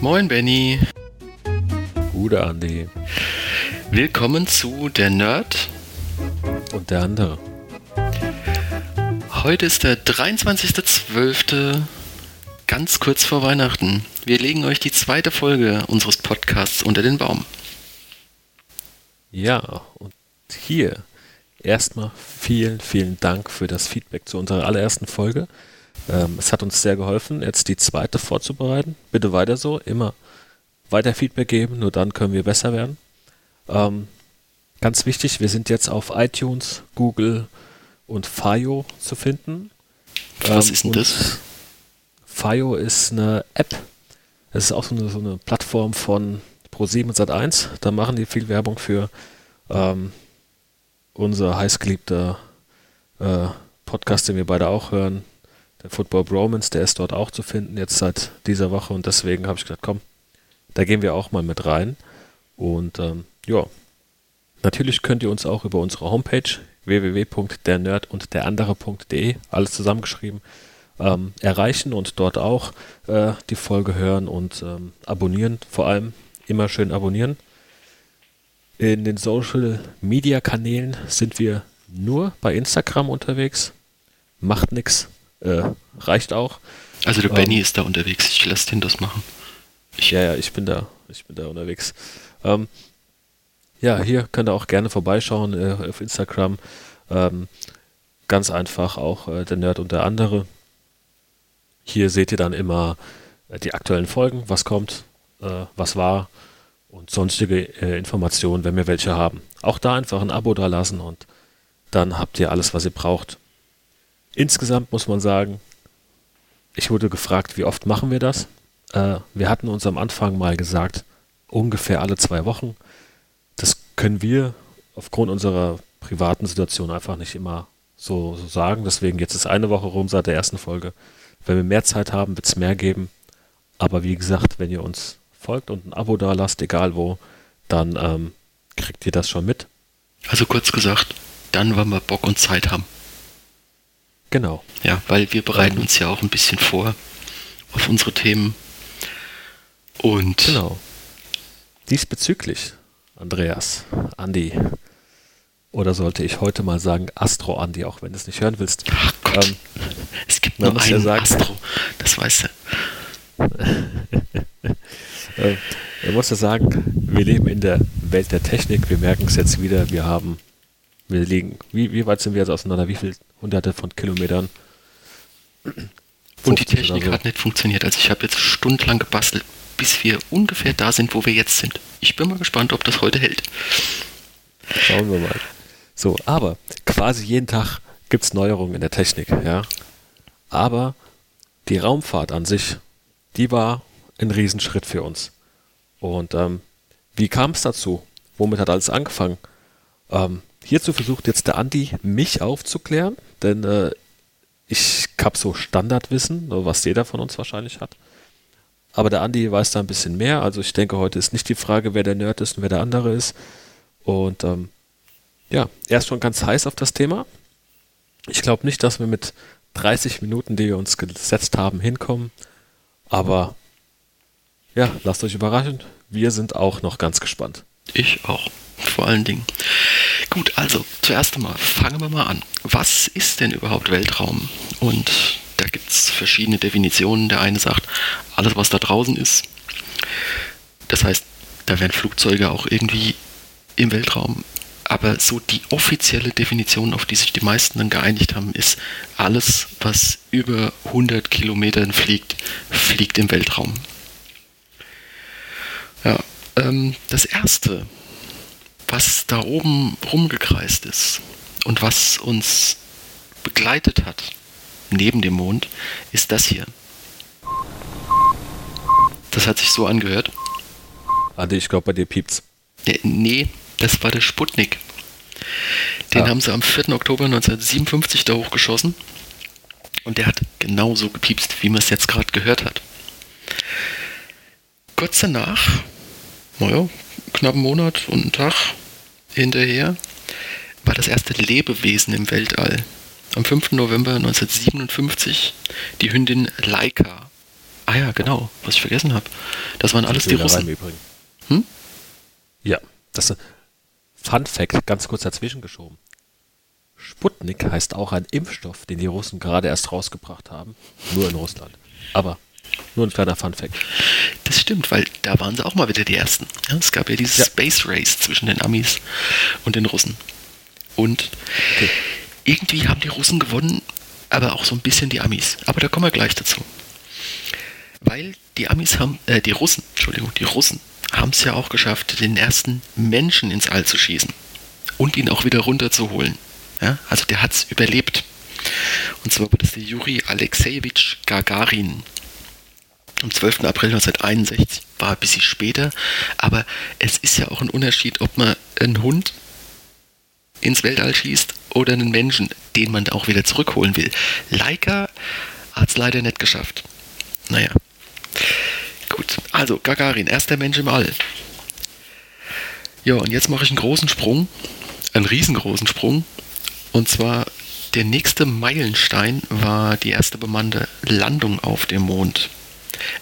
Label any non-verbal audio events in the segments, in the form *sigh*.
Moin Benny. Gute Andi. Willkommen zu Der Nerd. Und der andere. Heute ist der 23.12. ganz kurz vor Weihnachten. Wir legen euch die zweite Folge unseres Podcasts unter den Baum. Ja, und hier erstmal vielen, vielen Dank für das Feedback zu unserer allerersten Folge. Ähm, es hat uns sehr geholfen, jetzt die zweite vorzubereiten. Bitte weiter so, immer weiter Feedback geben, nur dann können wir besser werden. Ähm, ganz wichtig, wir sind jetzt auf iTunes, Google und Fio zu finden. Was Ähm, ist denn das? Fio ist eine App. Es ist auch so eine, so eine Plattform von Pro7 und Sat1. Da machen die viel Werbung für ähm, unser heißgeliebter äh, Podcast, den wir beide auch hören. Der Football Bromance, der ist dort auch zu finden, jetzt seit dieser Woche. Und deswegen habe ich gedacht, komm, da gehen wir auch mal mit rein. Und ähm, ja, natürlich könnt ihr uns auch über unsere Homepage www.dernerd und der andere.de, alles zusammengeschrieben, ähm, erreichen und dort auch äh, die Folge hören und ähm, abonnieren. Vor allem immer schön abonnieren. In den Social Media Kanälen sind wir nur bei Instagram unterwegs. Macht nix, äh, reicht auch. Also der ähm, Benny ist da unterwegs. Ich lasse den das machen. Ja, ja, ich bin da, ich bin da unterwegs. Ähm, ja, hier könnt ihr auch gerne vorbeischauen äh, auf Instagram. Ähm, ganz einfach auch äh, der Nerd und der andere. Hier seht ihr dann immer äh, die aktuellen Folgen, was kommt, äh, was war und sonstige äh, Informationen, wenn wir welche haben. Auch da einfach ein Abo da lassen und dann habt ihr alles, was ihr braucht. Insgesamt muss man sagen, ich wurde gefragt, wie oft machen wir das? Äh, wir hatten uns am Anfang mal gesagt, ungefähr alle zwei Wochen. Das können wir aufgrund unserer privaten Situation einfach nicht immer so, so sagen. Deswegen jetzt ist eine Woche rum seit der ersten Folge. Wenn wir mehr Zeit haben, wird es mehr geben. Aber wie gesagt, wenn ihr uns folgt und ein Abo da lasst, egal wo, dann ähm, kriegt ihr das schon mit. Also kurz gesagt, dann, wenn wir Bock und Zeit haben. Genau. Ja, weil wir bereiten uns ja auch ein bisschen vor auf unsere Themen. Und Genau. Diesbezüglich, Andreas, Andi, oder sollte ich heute mal sagen Astro Andi, auch wenn du es nicht hören willst. ach Gott, Ähm, es gibt man nur muss ja einen sagen- Astro. Das weißt du. *laughs* Äh, ich muss ja sagen, wir leben in der Welt der Technik. Wir merken es jetzt wieder. Wir haben, wir liegen, wie, wie weit sind wir jetzt auseinander? Wie viele hunderte von Kilometern? Und die 50 oder Technik so. hat nicht funktioniert. Also ich habe jetzt stundenlang gebastelt, bis wir ungefähr da sind, wo wir jetzt sind. Ich bin mal gespannt, ob das heute hält. Schauen wir mal. So, aber quasi jeden Tag gibt es Neuerungen in der Technik, ja. Aber die Raumfahrt an sich, die war ein Riesenschritt für uns. Und ähm, wie kam es dazu? Womit hat alles angefangen? Ähm, hierzu versucht jetzt der Andi, mich aufzuklären, denn äh, ich habe so Standardwissen, was jeder von uns wahrscheinlich hat. Aber der Andi weiß da ein bisschen mehr. Also ich denke, heute ist nicht die Frage, wer der Nerd ist und wer der andere ist. Und ähm, ja, er ist schon ganz heiß auf das Thema. Ich glaube nicht, dass wir mit 30 Minuten, die wir uns gesetzt haben, hinkommen. Aber ja, lasst euch überraschen. Wir sind auch noch ganz gespannt. Ich auch, vor allen Dingen. Gut, also zuerst einmal fangen wir mal an. Was ist denn überhaupt Weltraum? Und da gibt es verschiedene Definitionen. Der eine sagt, alles, was da draußen ist. Das heißt, da wären Flugzeuge auch irgendwie im Weltraum. Aber so die offizielle Definition, auf die sich die meisten dann geeinigt haben, ist, alles, was über 100 Kilometern fliegt, fliegt im Weltraum. Ja, ähm, das erste, was da oben rumgekreist ist und was uns begleitet hat, neben dem Mond, ist das hier. Das hat sich so angehört. Andi, ich glaube, bei dir piept's. Äh, nee, das war der Sputnik. Den Ah. haben sie am 4. Oktober 1957 da hochgeschossen. Und der hat genauso gepiepst, wie man es jetzt gerade gehört hat. Kurz danach, naja, knappen Monat und einen Tag hinterher war das erste Lebewesen im Weltall. Am 5. November 1957 die Hündin Laika. Ah ja, genau, was ich vergessen habe. Das waren alles die Russen. Hm? Ja, das Fun Fact, ganz kurz dazwischen geschoben. Sputnik heißt auch ein Impfstoff, den die Russen gerade erst rausgebracht haben. Nur in Russland. Aber nur ein kleiner Fun Fact. Das stimmt, weil da waren sie auch mal wieder die Ersten. Ja, es gab ja dieses ja. Space Race zwischen den Amis und den Russen. Und okay. irgendwie haben die Russen gewonnen, aber auch so ein bisschen die Amis. Aber da kommen wir gleich dazu. Weil die Amis haben, äh, die Russen, Entschuldigung, die Russen haben es ja auch geschafft, den ersten Menschen ins All zu schießen und ihn auch wieder runterzuholen. Ja, also der hat es überlebt. Und zwar war das der Juri Alexejewitsch Gagarin. Am 12. April 1961 war ein bisschen später, aber es ist ja auch ein Unterschied, ob man einen Hund ins Weltall schießt oder einen Menschen, den man auch wieder zurückholen will. Leica hat es leider nicht geschafft. Naja. Gut, also Gagarin, erster Mensch im All. Ja, und jetzt mache ich einen großen Sprung, einen riesengroßen Sprung. Und zwar der nächste Meilenstein war die erste bemannte Landung auf dem Mond.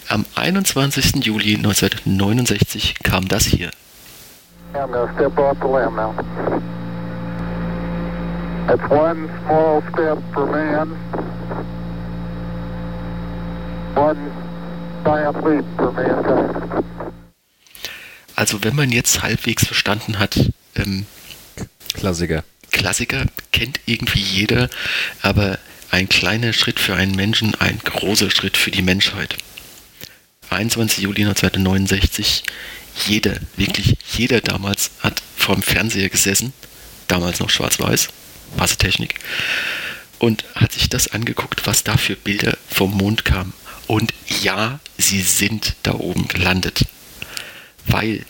Am 21. Juli 1969 kam das hier. I'm gonna step off the limb now. That's one small step for man, one Also wenn man jetzt halbwegs verstanden hat, ähm, Klassiker. Klassiker kennt irgendwie jeder, aber ein kleiner Schritt für einen Menschen, ein großer Schritt für die Menschheit. 21. Juli 1969, jeder, wirklich jeder damals hat vorm Fernseher gesessen, damals noch schwarz-weiß, Massetechnik, und hat sich das angeguckt, was da für Bilder vom Mond kamen. Und ja, sie sind da oben gelandet. Weil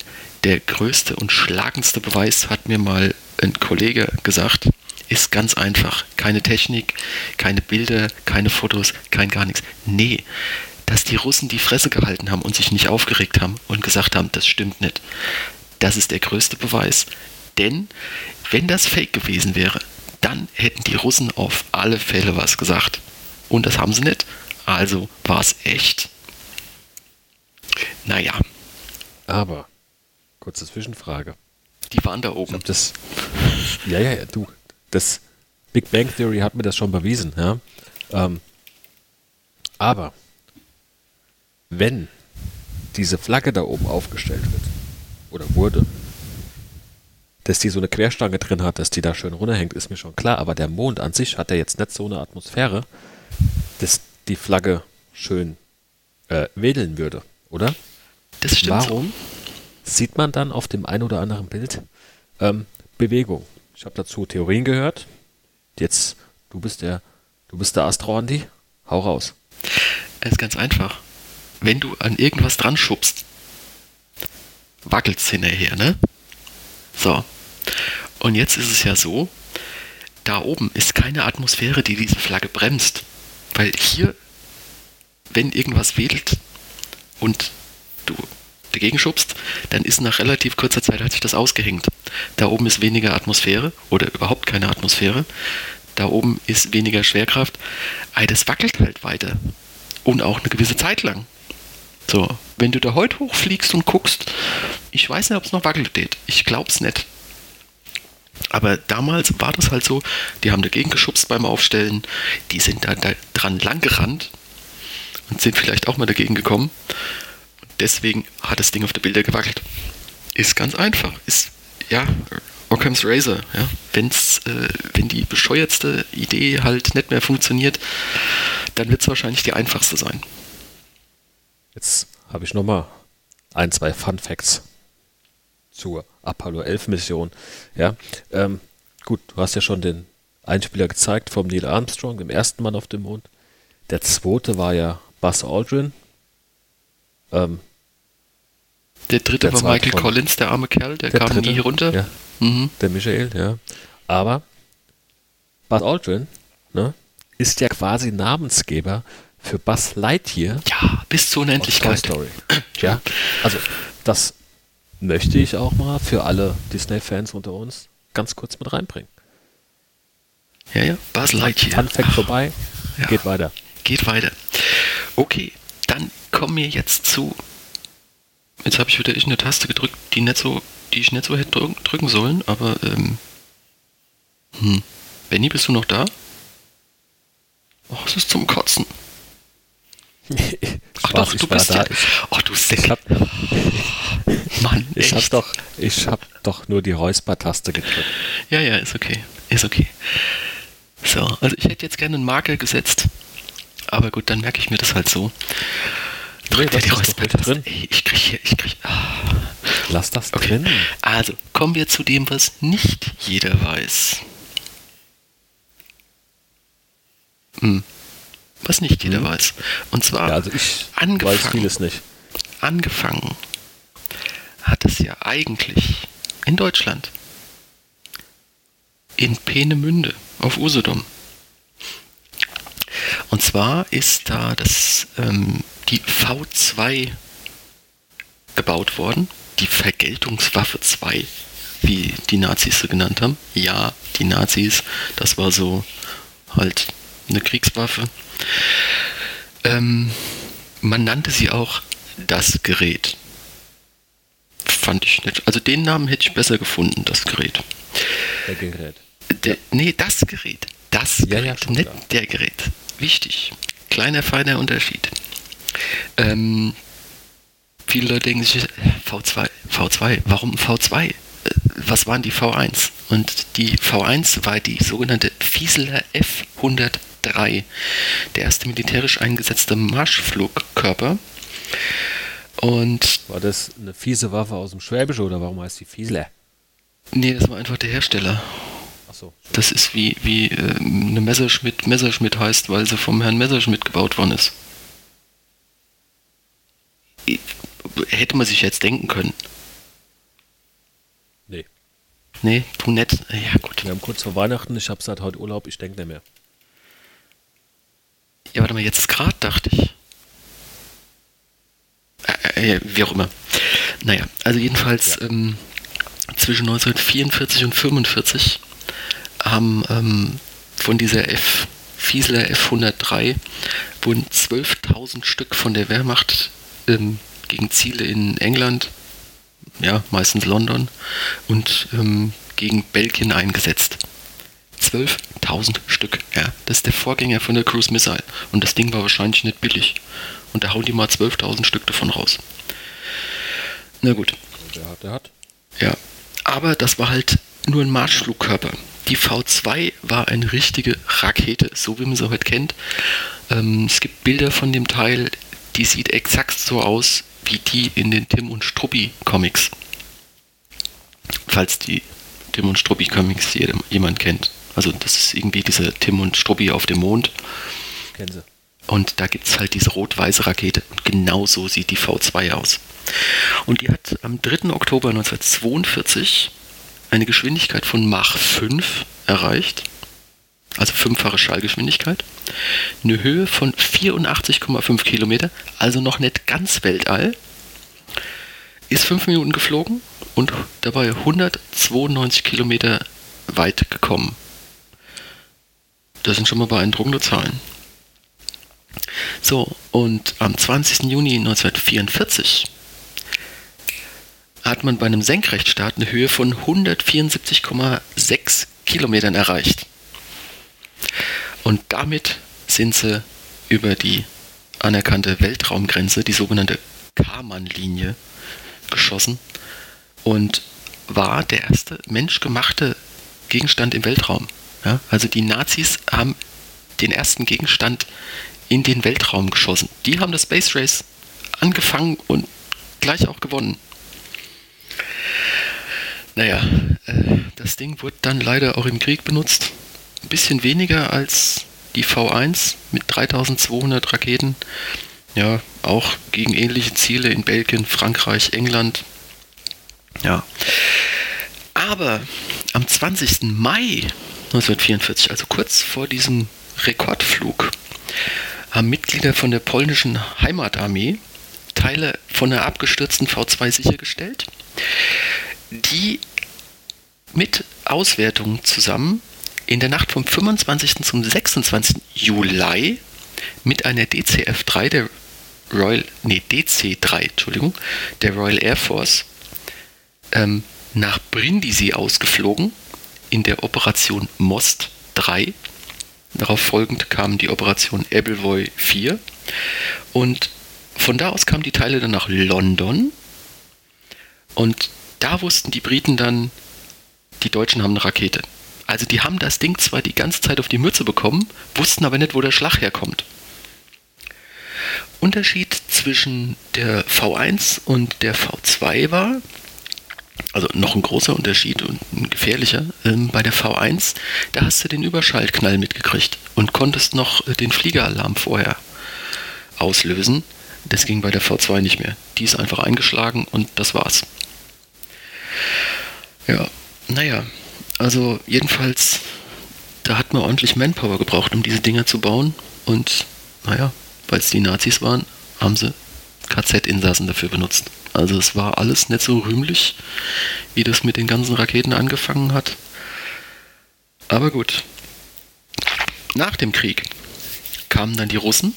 der größte und schlagendste Beweis hat mir mal ein Kollege gesagt, ist ganz einfach. Keine Technik, keine Bilder, keine Fotos, kein gar nichts. Nee, dass die Russen die Fresse gehalten haben und sich nicht aufgeregt haben und gesagt haben, das stimmt nicht. Das ist der größte Beweis. Denn wenn das Fake gewesen wäre, dann hätten die Russen auf alle Fälle was gesagt. Und das haben sie nicht. Also war es echt. Naja. Aber, kurze Zwischenfrage. Die waren da oben. Das, ja, ja, ja, du. Das Big Bang Theory hat mir das schon bewiesen, ja. Ähm, aber wenn diese Flagge da oben aufgestellt wird oder wurde, dass die so eine Querstange drin hat, dass die da schön runterhängt, ist mir schon klar. Aber der Mond an sich hat ja jetzt nicht so eine Atmosphäre, dass die Flagge schön äh, wedeln würde, oder? Das stimmt. Warum so. sieht man dann auf dem ein oder anderen Bild ähm, Bewegung? Ich habe dazu Theorien gehört. Jetzt, du bist der, du bist der Astro Andi. Hau raus. Es ist ganz einfach wenn du an irgendwas dran schubst, wackelt es hinterher, ne? So. Und jetzt ist es ja so, da oben ist keine Atmosphäre, die diese Flagge bremst. Weil hier, wenn irgendwas wedelt und du dagegen schubst, dann ist nach relativ kurzer Zeit hat sich das ausgehängt. Da oben ist weniger Atmosphäre oder überhaupt keine Atmosphäre. Da oben ist weniger Schwerkraft. Aber das wackelt halt weiter. Und auch eine gewisse Zeit lang. So, wenn du da heute hochfliegst und guckst, ich weiß nicht, ob es noch wackelt. Ich glaub's nicht. Aber damals war das halt so, die haben dagegen geschubst beim Aufstellen, die sind da, da dran lang gerannt und sind vielleicht auch mal dagegen gekommen. Deswegen hat das Ding auf der Bilder gewackelt. Ist ganz einfach. Ist, ja, Occam's Razor. Ja. Wenn's, äh, wenn die bescheuertste Idee halt nicht mehr funktioniert, dann wird es wahrscheinlich die einfachste sein. Jetzt habe ich nochmal ein, zwei Fun Facts zur Apollo 11 Mission. Ja, ähm, gut, du hast ja schon den Einspieler gezeigt vom Neil Armstrong, dem ersten Mann auf dem Mond. Der zweite war ja Buzz Aldrin. Ähm, der dritte der war Michael Collins, der arme Kerl, der, der kam dritte, nie runter. Ja, mhm. Der Michael, ja. Aber Buzz Aldrin ne, ist ja quasi Namensgeber für Buzz Lightyear. Ja, bis zur Unendlichkeit. Story. Ja, also das möchte ich auch mal für alle Disney-Fans unter uns ganz kurz mit reinbringen. Ja, ja, Buzz Lightyear. Fun Fact vorbei, Ja. geht weiter. Geht weiter. Okay, dann kommen wir jetzt zu. Jetzt habe ich wieder ich eine Taste gedrückt, die nicht so, die ich nicht so hätte drücken, drücken sollen, aber ähm. Hm. Benny, bist du noch da? Oh, es ist zum Kotzen. *laughs* Ach Spaß, doch, ich du bist da. ja. Oh, du Sick. ich hab, Mann, ich hab echt. doch, ich hab doch nur die Räusper-Taste gedrückt. Ja, ja, ist okay. Ist okay. So, also ich hätte jetzt gerne einen Marker gesetzt. Aber gut, dann merke ich mir das halt so. Drückt er die Räuspertaste? Ich krieg hier, ich krieg. Ah. Lass das Okay. drin. Also, kommen wir zu dem, was nicht jeder weiß. Hm. Was nicht jeder Hm. weiß. Und zwar Ja, also ich angefangen, weiß vieles nicht. angefangen hat es ja eigentlich in Deutschland. In Peenemünde auf Usedom. Und zwar ist da das, ähm, die V2 gebaut worden, die Vergeltungswaffe 2, wie die Nazis sie genannt haben. Ja, die Nazis, das war so halt eine Kriegswaffe. Ähm, man nannte sie auch das Gerät. Fand ich nicht. Also den Namen hätte ich besser gefunden, das Gerät. Der Gerät. Der, nee, das Gerät. Das Ja, ja, Gerät, schon nicht klar. der Gerät. Wichtig. Kleiner, feiner Unterschied. Ähm, viele Leute denken sich, äh, V2, V2, warum V2? Äh, Was waren die V1? Und die V1 war die sogenannte Fieseler F-103, der erste militärisch eingesetzte Marschflugkörper. Und War das eine fiese Waffe aus dem Schwäbische oder warum heißt die Fiesler? nee, das war einfach der Hersteller. Achso. Das ist wie, wie äh, eine Messerschmitt Messerschmitt heißt, weil sie vom Herrn Messerschmitt gebaut worden ist. Hätte man sich jetzt denken können. Nee. Nee, du nett. Ja, gut. Wir haben kurz vor Weihnachten, ich habe seit heute Urlaub, ich denke nicht mehr. Ja, warte mal, jetzt gerade dachte ich. Äh, äh, wie auch immer. Naja, also jedenfalls Ja. ähm, zwischen 1944 und 45 haben ähm, von dieser F, Fiesler F103 wurden 12.000 Stück von der Wehrmacht ähm, gegen Ziele in England, ja, meistens London, und ähm, gegen Belgien eingesetzt. 12.000 Stück. Ja, das ist der Vorgänger von der Cruise Missile. Und das Ding war wahrscheinlich nicht billig. Und da hauen die mal 12.000 Stück davon raus. Na gut, Der hat, der hat. ja. Aber das war halt nur ein Marschflugkörper. Die V2 war eine richtige Rakete, so wie man sie heute kennt. Ähm, es gibt Bilder von dem Teil, die sieht exakt so aus wie die in den Tim und Struppi Comics. Falls die Tim und Struppi Comics jemand kennt. Also das ist irgendwie diese Tim und Struppi auf dem Mond. Kennen Sie. Und da gibt es halt diese rot-weiße Rakete. Und genau so sieht die V2 aus. Und die hat am 3. Oktober 1942 eine Geschwindigkeit von Mach 5 erreicht. Also fünffache Schallgeschwindigkeit. Eine Höhe von 84,5 Kilometer, also noch nicht ganz Weltall. Ist fünf Minuten geflogen und dabei 192 Kilometer weit gekommen. Das sind schon mal beeindruckende Zahlen. So, und am 20. Juni 1944 hat man bei einem Senkrechtstart eine Höhe von 174,6 Kilometern erreicht. Und damit sind sie über die anerkannte Weltraumgrenze, die sogenannte Karman-Linie, geschossen und war der erste menschgemachte Gegenstand im Weltraum. Ja, also die Nazis haben den ersten Gegenstand in den Weltraum geschossen. Die haben das Space Race angefangen und gleich auch gewonnen. Naja, äh, das Ding wurde dann leider auch im Krieg benutzt. Ein bisschen weniger als die V1 mit 3200 Raketen. Ja, auch gegen ähnliche Ziele in Belgien, Frankreich, England. Ja. Aber am 20. Mai 1944, also kurz vor diesem Rekordflug, haben Mitglieder von der polnischen Heimatarmee Teile von einer abgestürzten V2 sichergestellt, die mit Auswertungen zusammen in der Nacht vom 25. zum 26. Juli mit einer DCF-3 der Royal, nee, DC-3, Entschuldigung, der Royal Air Force ähm, nach Brindisi ausgeflogen in der Operation Most 3. Darauf folgend kam die Operation Ebbelvoy 4 und von da aus kamen die Teile dann nach London und da wussten die Briten dann, die Deutschen haben eine Rakete. Also die haben das Ding zwar die ganze Zeit auf die Mütze bekommen, wussten aber nicht, wo der Schlag herkommt. Unterschied zwischen der V1 und der V2 war, also noch ein großer Unterschied und ein gefährlicher, ähm, bei der V1, da hast du den Überschaltknall mitgekriegt und konntest noch äh, den Fliegeralarm vorher auslösen. Das ging bei der V2 nicht mehr. Die ist einfach eingeschlagen und das war's. Ja, naja, also jedenfalls, da hat man ordentlich Manpower gebraucht, um diese Dinger zu bauen. Und naja, weil es die Nazis waren, haben sie KZ-Insassen dafür benutzt. Also es war alles nicht so rühmlich, wie das mit den ganzen Raketen angefangen hat. Aber gut. Nach dem Krieg kamen dann die Russen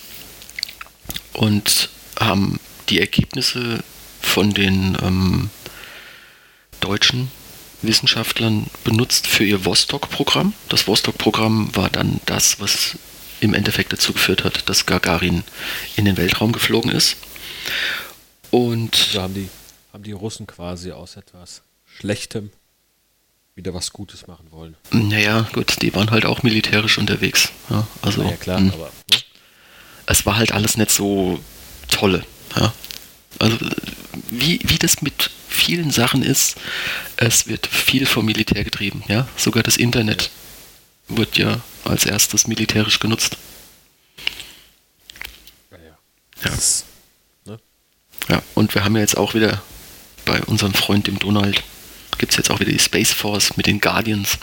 und haben die Ergebnisse von den ähm, deutschen Wissenschaftlern benutzt für ihr Vostok-Programm. Das Vostok-Programm war dann das, was im Endeffekt dazu geführt hat, dass Gagarin in den Weltraum geflogen ist. Und so haben die, haben die Russen quasi aus etwas Schlechtem wieder was Gutes machen wollen. Naja, gut, die waren halt auch militärisch unterwegs. Ja, also, ja, klar, hm. aber. Ne? Es war halt alles nicht so tolle. Ja. Also, wie, wie das mit vielen Sachen ist, es wird viel vom Militär getrieben. Ja, sogar das Internet ja. wird ja als erstes militärisch genutzt. Ja, ja. Ja. Ja, und wir haben ja jetzt auch wieder bei unserem Freund dem Donald, gibt es jetzt auch wieder die Space Force mit den Guardians.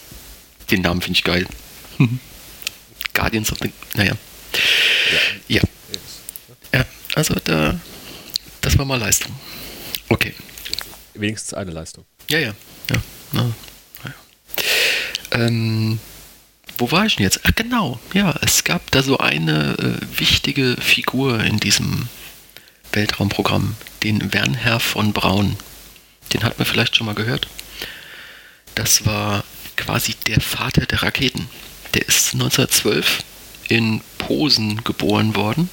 Den Namen finde ich geil. Guardians of the. Naja. Ja. ja. Also da. Das war mal Leistung. Okay. Wenigstens eine Leistung. Ja, ja. ja. Na, ja. Ähm, wo war ich denn jetzt? Ach genau, ja, es gab da so eine äh, wichtige Figur in diesem Weltraumprogramm, den Wernher von Braun. Den hat man vielleicht schon mal gehört. Das war quasi der Vater der Raketen. Der ist 1912 in Posen geboren worden.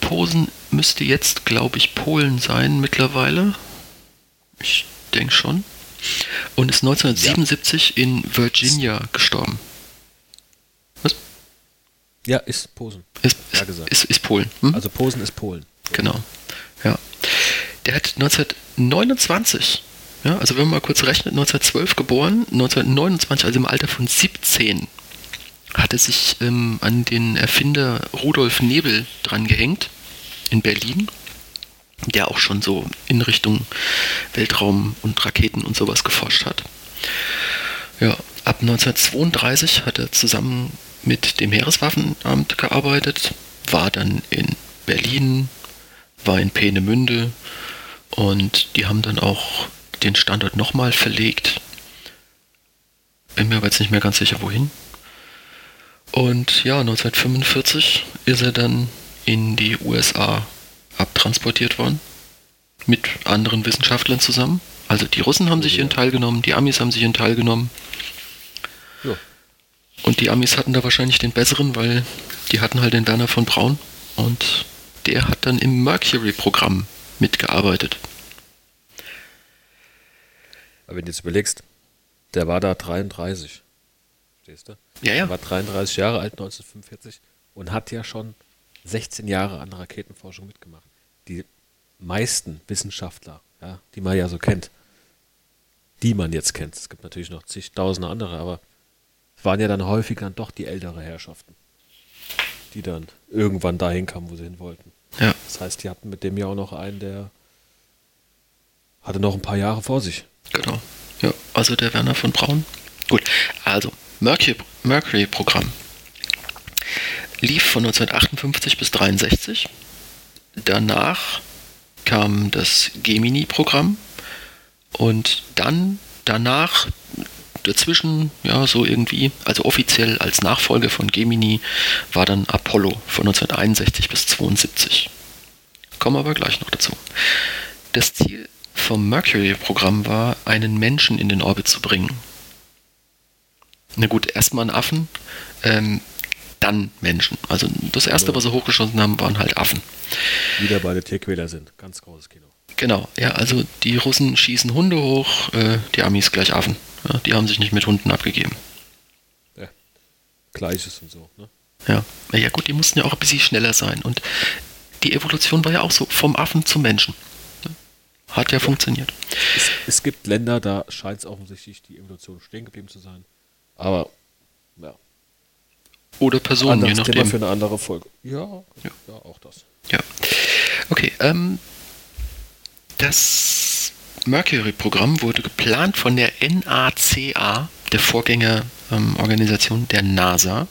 Posen müsste jetzt, glaube ich, Polen sein mittlerweile. Ich denke schon. Und ist 1977 ja. in Virginia gestorben. Was? Ja, ist Posen. Ist, ist, ist, ist Polen. Hm? Also Posen ist Polen. Genau. Ja. Der hat 1929, ja, also wenn man mal kurz rechnet, 1912 geboren, 1929, also im Alter von 17, hat er sich ähm, an den Erfinder Rudolf Nebel dran gehängt in Berlin der auch schon so in Richtung Weltraum und Raketen und sowas geforscht hat. Ja, ab 1932 hat er zusammen mit dem Heereswaffenamt gearbeitet, war dann in Berlin, war in Peenemünde und die haben dann auch den Standort nochmal verlegt. Bin mir aber jetzt nicht mehr ganz sicher, wohin. Und ja, 1945 ist er dann in die USA abtransportiert worden. Mit anderen Wissenschaftlern zusammen. Also die Russen haben sich ihren Teil genommen, die Amis haben sich ihren Teil genommen. Ja. Und die Amis hatten da wahrscheinlich den besseren, weil die hatten halt den Werner von Braun. Und der hat dann im Mercury-Programm mitgearbeitet. Aber wenn du jetzt überlegst, der war da 33. Verstehst du? Ja, ja. Er war 33 Jahre alt 1945 und hat ja schon 16 Jahre an Raketenforschung mitgemacht die meisten Wissenschaftler, ja, die man ja so kennt, die man jetzt kennt, es gibt natürlich noch zigtausende andere, aber es waren ja dann häufig dann doch die ältere Herrschaften, die dann irgendwann dahin kamen, wo sie hin wollten. Ja. Das heißt, die hatten mit dem ja auch noch einen, der hatte noch ein paar Jahre vor sich. Genau. Ja, also der Werner von Braun. Gut, also Mercury-Programm lief von 1958 bis 1963 danach kam das Gemini-Programm und dann danach dazwischen, ja, so irgendwie, also offiziell als Nachfolger von Gemini war dann Apollo von 1961 bis 72. Kommen wir aber gleich noch dazu. Das Ziel vom Mercury-Programm war, einen Menschen in den Orbit zu bringen. Na gut, erstmal einen Affen, ähm, dann Menschen. Also das erste, was sie hochgeschossen haben, waren halt Affen. Wieder beide Tierquäler sind. Ganz großes Kino. Genau, ja, also die Russen schießen Hunde hoch, äh, die Amis gleich Affen. Ja, die haben sich nicht mit Hunden abgegeben. Ja, Gleiches und so, ne? Ja, ja gut, die mussten ja auch ein bisschen schneller sein. Und die Evolution war ja auch so vom Affen zum Menschen. Hat ja, ja. funktioniert. Es, es, gibt Länder, da scheint es offensichtlich die Evolution stehen geblieben zu sein. Aber, ja. Oder Personen, je nachdem. Thema für eine andere Folge. Ja, ja, ja auch das. Ja. Okay, ähm, das Mercury-Programm wurde geplant von der NACA, der Vorgängerorganisation ähm, der NASA.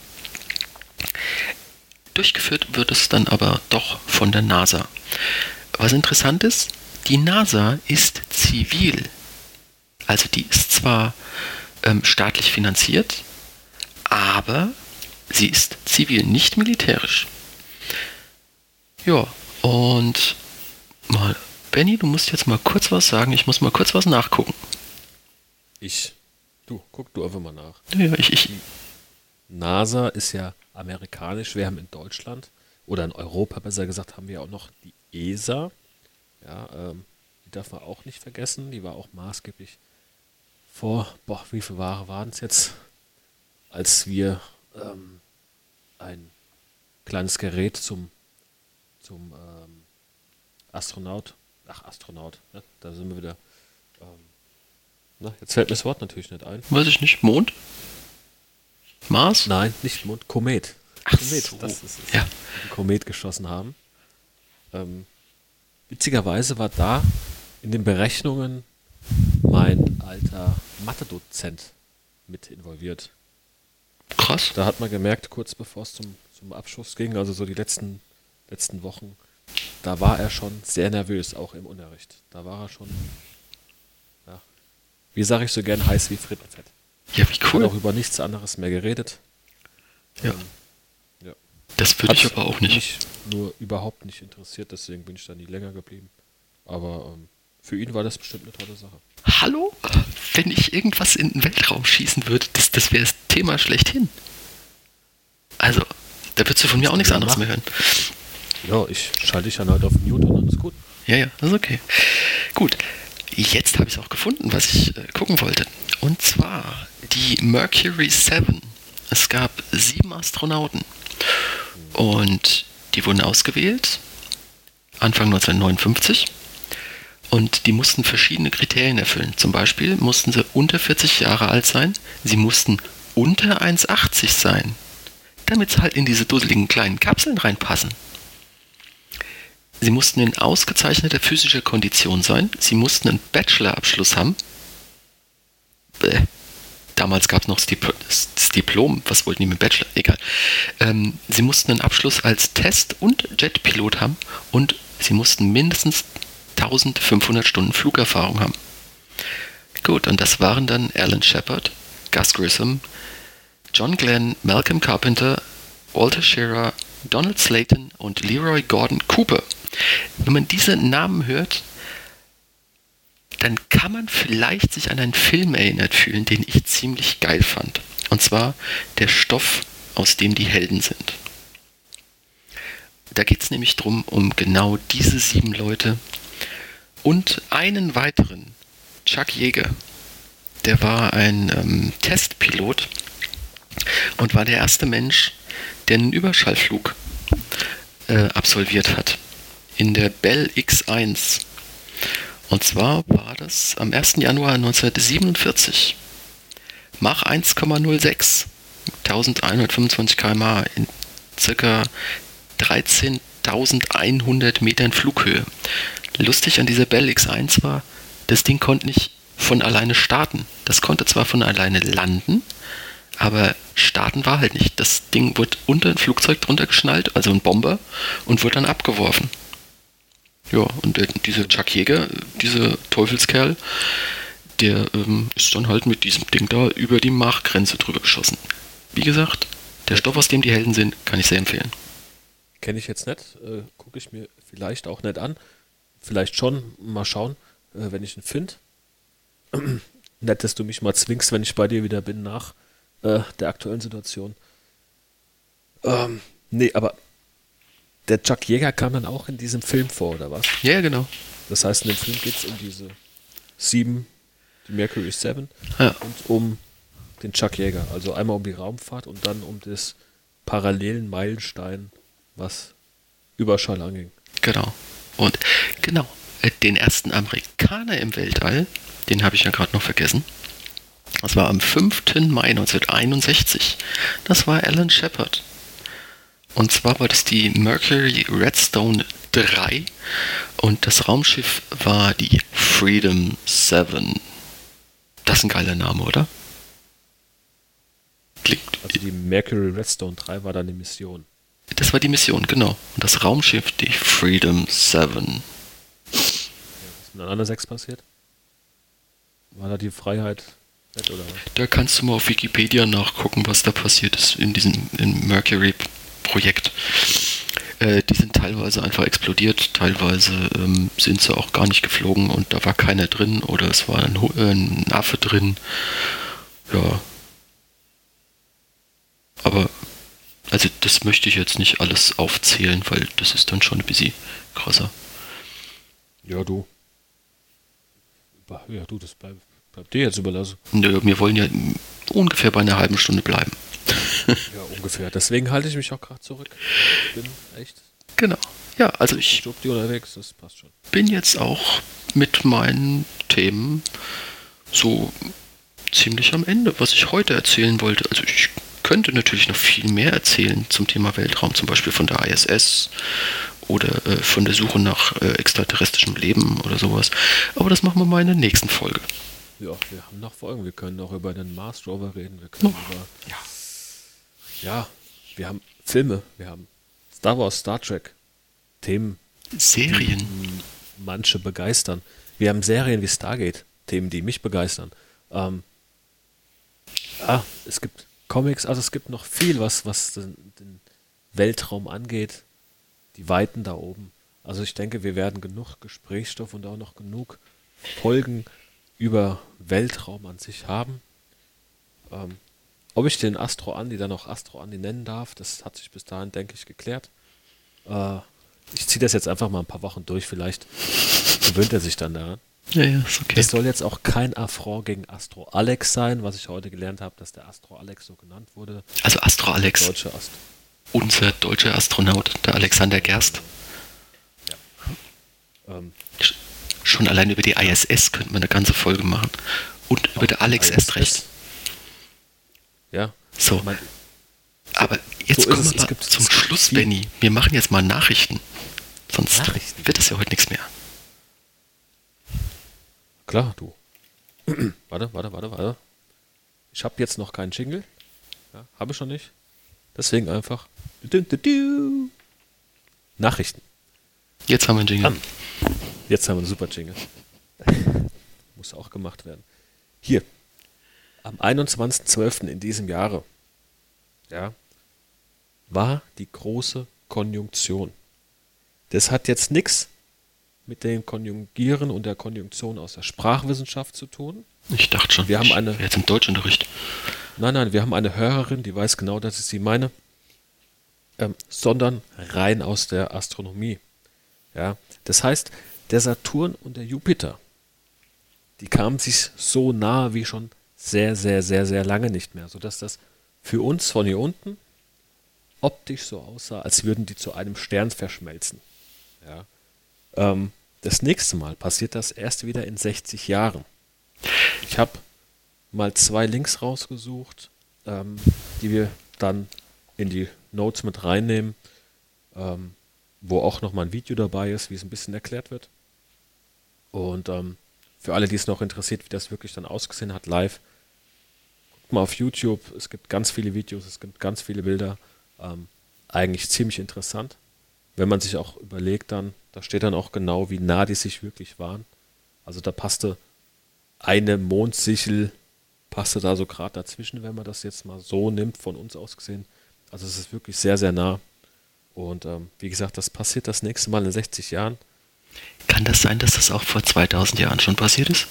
Durchgeführt wird es dann aber doch von der NASA. Was interessant ist, die NASA ist zivil. Also die ist zwar ähm, staatlich finanziert, aber sie ist zivil, nicht militärisch. Ja, und mal Benny, du musst jetzt mal kurz was sagen. Ich muss mal kurz was nachgucken. Ich. Du, guck du einfach mal nach. Ja, ich, ich. NASA ist ja amerikanisch. Wir haben in Deutschland oder in Europa besser gesagt, haben wir auch noch die ESA. Ja, ähm, die darf man auch nicht vergessen. Die war auch maßgeblich vor, boah, wie viele Jahre waren es jetzt, als wir ähm, ein kleines Gerät zum, zum ähm, Astronaut Ach, Astronaut. Ne? Da sind wir wieder. Ähm, na, jetzt fällt mir das Wort natürlich nicht ein. Weiß ich nicht. Mond? Mars? Nein, nicht Mond. Komet. Ach Komet, so. das ist es. Ja. Komet geschossen haben. Ähm, witzigerweise war da in den Berechnungen mein alter Mathe-Dozent mit involviert. Krass. Da hat man gemerkt, kurz bevor es zum, zum Abschuss ging, also so die letzten, letzten Wochen, da war er schon sehr nervös, auch im Unterricht. Da war er schon, ja, wie sage ich so gern, heiß wie Frittenfett. Ja, wie cool. Hat auch über nichts anderes mehr geredet. Ja. Ähm, ja. Das würde ich aber auch nicht. Mich nur überhaupt nicht interessiert, deswegen bin ich da nie länger geblieben. Aber ähm, für ihn war das bestimmt eine tolle Sache. Hallo? Wenn ich irgendwas in den Weltraum schießen würde, das, das wäre das Thema schlechthin. Also, da würdest du von mir auch nichts anderes mehr hören. Ja, ich schalte dich dann halt auf Mute und dann ist gut. Ja, ja, das ist okay. Gut, jetzt habe ich es auch gefunden, was ich äh, gucken wollte. Und zwar die Mercury 7. Es gab sieben Astronauten. Und die wurden ausgewählt Anfang 1959. Und die mussten verschiedene Kriterien erfüllen. Zum Beispiel mussten sie unter 40 Jahre alt sein. Sie mussten unter 1,80 sein. Damit sie halt in diese dusseligen kleinen Kapseln reinpassen. Sie mussten in ausgezeichneter physischer Kondition sein. Sie mussten einen Bachelorabschluss haben. Bäh. Damals gab es noch das, das, Diplom. Was wollten die mit Bachelor? Egal. Ähm, sie mussten einen Abschluss als Test- und Jetpilot haben und sie mussten mindestens 1500 Stunden Flugerfahrung haben. Gut, und das waren dann Alan Shepard, Gus Grissom, John Glenn, Malcolm Carpenter, Walter Shearer, Donald Slayton und Leroy Gordon Cooper. Wenn man diese Namen hört, dann kann man vielleicht sich an einen Film erinnert fühlen, den ich ziemlich geil fand. Und zwar der Stoff, aus dem die Helden sind. Da geht es nämlich darum, um genau diese sieben Leute und einen weiteren, Chuck Jäger. Der war ein ähm, Testpilot und war der erste Mensch, der einen Überschallflug äh, absolviert hat in der Bell X1. Und zwar war das am 1. Januar 1947. Mach 1,06, 1125 km/h in ca. 13.100 Metern Flughöhe. Lustig an dieser Bell X1 war, das Ding konnte nicht von alleine starten. Das konnte zwar von alleine landen, aber starten war halt nicht. Das Ding wurde unter ein Flugzeug drunter geschnallt, also ein Bomber, und wurde dann abgeworfen. Ja, und der, dieser Chuck Jäger, dieser Teufelskerl, der ähm, ist dann halt mit diesem Ding da über die Machgrenze drüber geschossen. Wie gesagt, der Stoff, aus dem die Helden sind, kann ich sehr empfehlen. Kenne ich jetzt nicht, äh, gucke ich mir vielleicht auch nicht an. Vielleicht schon, mal schauen, äh, wenn ich ihn finde. *clears throat* Nett, dass du mich mal zwingst, wenn ich bei dir wieder bin nach äh, der aktuellen Situation. Ähm, nee, aber der Chuck Jäger kam dann auch in diesem Film vor, oder was? Ja, genau. Das heißt, in dem Film geht es um diese sieben, die Mercury 7 Ja. und um den Chuck Jäger. Also einmal um die Raumfahrt und dann um das parallelen Meilenstein, was Überschall anging. Genau. Und genau, äh, den ersten Amerikaner im Weltall, den habe ich ja gerade noch vergessen. Das war am 5. Mai 1961. Das war Alan Shepard. Und zwar war das die Mercury Redstone 3 und das Raumschiff war die Freedom 7. Das ist ein geiler Name, oder? Klingt, Also die Mercury Redstone 3 war dann die Mission. das war die Mission, genau. Und das Raumschiff, die Freedom 7. Was ist mit den anderen sechs passiert? War da die Freiheit nett oder was? Da kannst du mal auf Wikipedia nachgucken, was da passiert ist in diesem im Mercury-Projekt. Äh, die sind teilweise einfach explodiert, teilweise ähm, sind sie auch gar nicht geflogen und da war keiner drin oder es war ein, äh, ein Affe drin. Ja. Aber, also das möchte ich jetzt nicht alles aufzählen, weil das ist dann schon ein bisschen krasser. Ja, du. Ja, du, das bleibt bleib dir jetzt überlassen. Nö, wir wollen ja ungefähr bei einer halben Stunde bleiben. Ja, ungefähr. Deswegen halte ich mich auch gerade zurück. Ich bin echt Genau. Ja, also ich die unterwegs, das passt schon. bin jetzt auch mit meinen Themen so ziemlich am Ende, was ich heute erzählen wollte. Also ich könnte natürlich noch viel mehr erzählen zum Thema Weltraum, zum Beispiel von der ISS oder äh, von der Suche nach äh, extraterrestrischem Leben oder sowas. Aber das machen wir mal in der nächsten Folge. Ja, wir haben noch Folgen. Wir können auch über den Mars Rover reden. Wir können Oh, über. ja. Ja, wir haben Filme. Wir haben Star Wars, Star Trek. Themen, Serien. die manche begeistern. Wir haben Serien wie Stargate. Themen, die mich begeistern. Ähm, ah, es gibt Comics. Also es gibt noch viel, was, was den, den Weltraum angeht. Die Weiten da oben. Also ich denke, wir werden genug Gesprächsstoff und auch noch genug Folgen über Weltraum an sich haben. Ähm, ob ich den Astro Andi dann auch Astro Andi nennen darf, das hat sich bis dahin, denke ich, geklärt. Äh, ich ziehe das jetzt einfach mal ein paar Wochen durch, vielleicht gewöhnt er sich dann daran. Ja, ja, ist okay. Es soll jetzt auch kein Affront gegen Astro Alex sein, was ich heute gelernt habe, dass der Astro Alex so genannt wurde. Also Astro Alex, Deutsche Astro. unser deutscher Astronaut, der Alexander Gerst. Ähm, Sch- Schon allein über die ISS könnte man eine ganze Folge machen. Und über der Alex erst recht. Ja. So, mein, aber jetzt So kommen wir mal zum Schluss, viel. Benny. Wir machen jetzt mal Nachrichten. Sonst Nachrichten? wird es ja heute nichts mehr. Klar, du. *clears throat* warte, warte, warte, warte. Ich habe jetzt noch keinen Jingle. Ja, habe ich schon nicht. Deswegen einfach. Du, du, du. Nachrichten. Jetzt haben wir einen Jingle. An. Jetzt haben wir einen super Jingle. *laughs* Muss auch gemacht werden. Hier. Am 21.12. in diesem Jahre ja, war die große Konjunktion. Das hat jetzt nichts mit dem Konjugieren und der Konjunktion aus der Sprachwissenschaft zu tun. Ich dachte schon, Wir haben eine- jetzt im Deutschunterricht. Nein, nein, wir haben eine Hörerin, die weiß genau, dass ich sie meine, ähm, sondern rein aus der Astronomie. Ja, das heißt, der Saturn und der Jupiter, die kamen sich so nahe wie schon sehr, sehr, sehr, sehr lange nicht mehr, sodass das für uns von hier unten optisch so aussah, als würden die zu einem Stern verschmelzen. Ja. Ähm, das nächste Mal passiert das erst wieder in 60 Jahren. Ich habe mal zwei Links rausgesucht, ähm, die wir dann in die Notes mit reinnehmen, ähm, wo auch nochmal ein Video dabei ist, wie es ein bisschen erklärt wird. Und ähm, für alle, die es noch interessiert, wie das wirklich dann ausgesehen hat, live, guckt mal auf YouTube. Es gibt ganz viele Videos, es gibt ganz viele Bilder. Ähm, eigentlich ziemlich interessant. wenn man sich auch überlegt dann, da steht dann auch genau, wie nah die sich wirklich waren. Also da passte eine Mondsichel, passte da so gerade dazwischen, wenn man das jetzt mal so nimmt, von uns aus gesehen. Also es ist wirklich sehr, sehr nah. Und ähm, wie gesagt, das passiert das nächste Mal in 60 Jahren. Kann das sein, dass das auch vor 2000 Jahren schon passiert ist?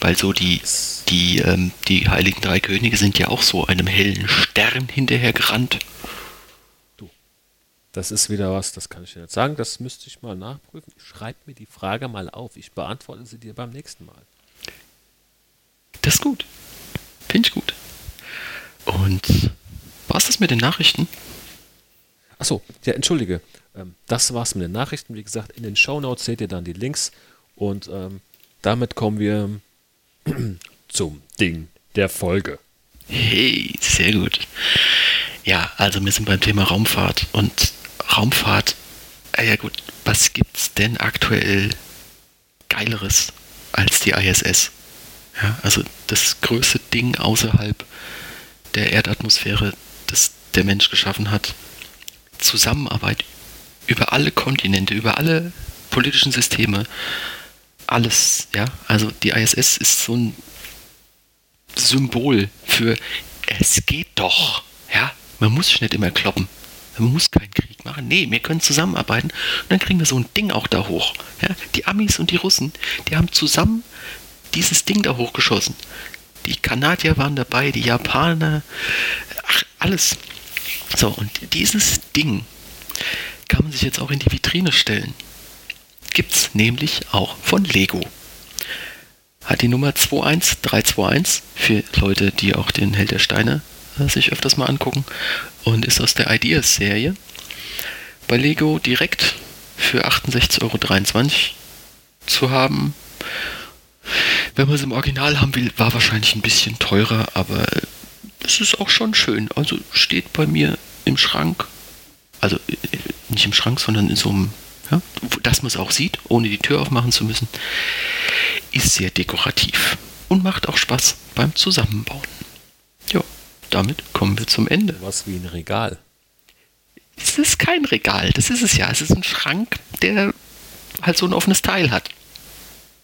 Weil so die, die, ähm, die Heiligen Drei Könige sind ja auch so einem hellen Stern hinterher gerannt. Du, das ist wieder was, das kann ich dir nicht sagen, das müsste ich mal nachprüfen. Schreib mir die Frage mal auf, ich beantworte sie dir beim nächsten Mal. Das ist gut. Finde ich gut. Und war es das mit den Nachrichten? Achso, ja, entschuldige. Ähm, das war's mit den Nachrichten. Wie gesagt, in den Show Notes seht ihr dann die Links. Und ähm, damit kommen wir *clears throat* zum Ding der Folge. Hey, sehr gut. Ja, also wir sind beim Thema Raumfahrt. Und Raumfahrt, äh, ja gut, was gibt's denn aktuell Geileres als die ISS? Ja, also das größte Ding außerhalb der Erdatmosphäre, das der Mensch geschaffen hat. Zusammenarbeit über alle Kontinente, über alle politischen Systeme, alles, ja. Also die ISS ist so ein Symbol für es geht doch, ja. Man muss nicht immer kloppen. Man muss keinen Krieg machen. Nee, wir können zusammenarbeiten und dann kriegen wir so ein Ding auch da hoch. Ja? Die Amis und die Russen, die haben zusammen dieses Ding da hochgeschossen. Die Kanadier waren dabei, die Japaner, ach, alles. So, und dieses Ding kann man sich jetzt auch in die Vitrine stellen. Gibt es nämlich auch von Lego. Hat die Nummer 21321 für Leute, die auch den Held der Steine äh, sich öfters mal angucken und ist aus der Ideas-Serie. Bei Lego direkt für 68,23 Euro zu haben. Wenn man es im Original haben will, war wahrscheinlich ein bisschen teurer, aber es ist auch schon schön. Also steht bei mir im Schrank, also äh, nicht im Schrank, sondern in so einem, ja, dass man es auch sieht, ohne die Tür aufmachen zu müssen, ist sehr dekorativ und macht auch Spaß beim Zusammenbauen. Ja, damit kommen wir zum Ende. Was wie ein Regal. Es ist kein Regal, das ist es ja. Es ist ein Schrank, der halt so ein offenes Teil hat.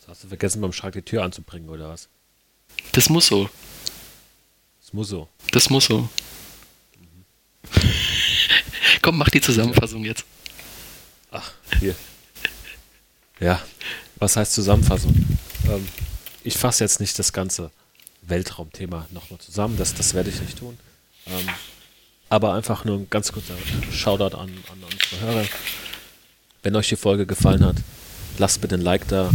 Das hast du vergessen, beim Schrank die Tür anzubringen, oder was? Das muss so. Das muss so. Das muss so. *laughs* Komm, mach die Zusammenfassung jetzt. Ach, hier. Ja, was heißt Zusammenfassung? Ähm, ich fasse jetzt nicht das ganze Weltraumthema nochmal zusammen, das, das werde ich nicht tun. Ähm, aber einfach nur ein ganz kurzer Shoutout an, an unsere Hörer. Wenn euch die Folge gefallen hat, lasst bitte ein Like da.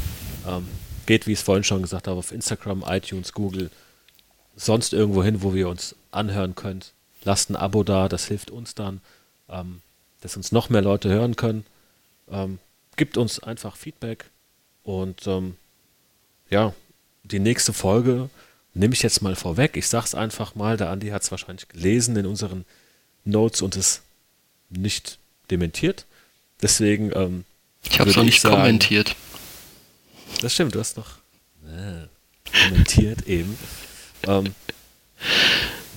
Ähm, geht, wie ich es vorhin schon gesagt habe, auf Instagram, iTunes, Google, sonst irgendwo hin, wo wir uns anhören könnt. Lasst ein Abo da, das hilft uns dann, ähm, dass uns noch mehr Leute hören können. Ähm, gibt uns einfach Feedback und ähm, ja, die nächste Folge nehme ich jetzt mal vorweg. Ich sage es einfach mal, der Andi hat es wahrscheinlich gelesen in unseren Notes und es nicht dementiert. Deswegen. Ähm, ich habe es noch nicht sagen, kommentiert. Das stimmt, du hast noch äh, kommentiert eben. Ähm,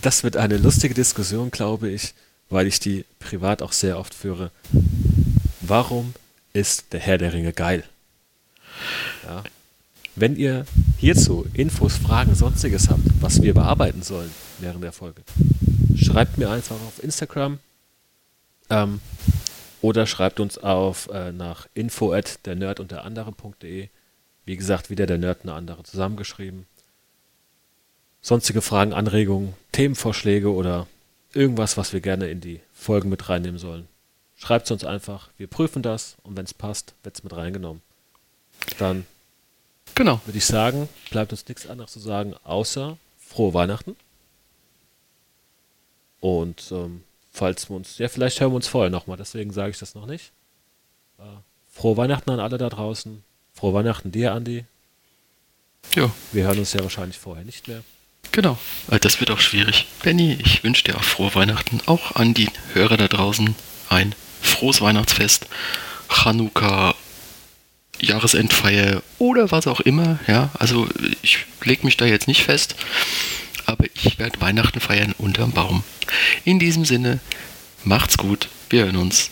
das wird eine lustige Diskussion, glaube ich, weil ich die privat auch sehr oft führe. Warum ist der Herr der Ringe geil? Ja. Wenn ihr hierzu Infos, Fragen, sonstiges habt, was wir bearbeiten sollen während der Folge, schreibt mir einfach auf Instagram ähm, oder schreibt uns auf äh, nach info at der Nerd und der andere.de. Wie gesagt, wieder der Nerd und der andere zusammengeschrieben sonstige Fragen, Anregungen, Themenvorschläge oder irgendwas, was wir gerne in die Folgen mit reinnehmen sollen. Schreibt es uns einfach, wir prüfen das und wenn es passt, wird es mit reingenommen. Dann genau. würde ich sagen, bleibt uns nichts anderes zu sagen, außer frohe Weihnachten. Und ähm, falls wir uns, ja, vielleicht hören wir uns vorher nochmal, deswegen sage ich das noch nicht. Äh, frohe Weihnachten an alle da draußen. Frohe Weihnachten dir, Andi. Ja. Wir hören uns ja wahrscheinlich vorher nicht mehr. Genau, das wird auch schwierig. Benny, ich wünsche dir auch frohe Weihnachten, auch an die Hörer da draußen ein frohes Weihnachtsfest, Chanukka, Jahresendfeier oder was auch immer. Ja, also ich lege mich da jetzt nicht fest, aber ich werde Weihnachten feiern unterm Baum. In diesem Sinne, macht's gut, wir hören uns.